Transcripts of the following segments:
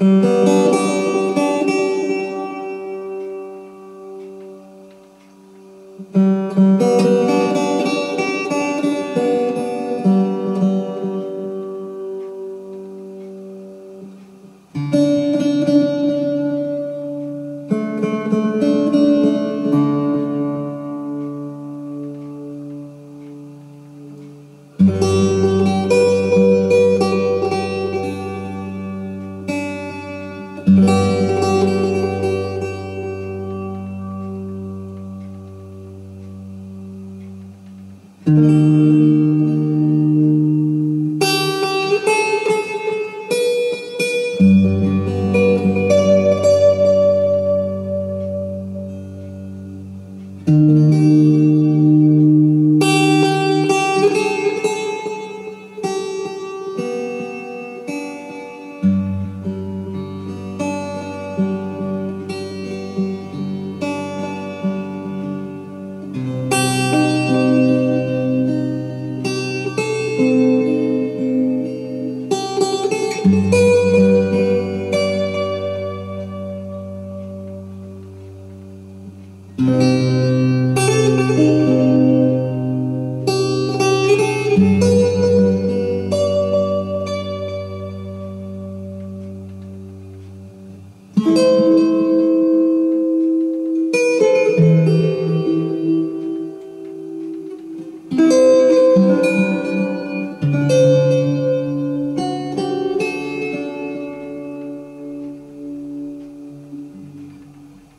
Música Mm-hmm.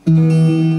Música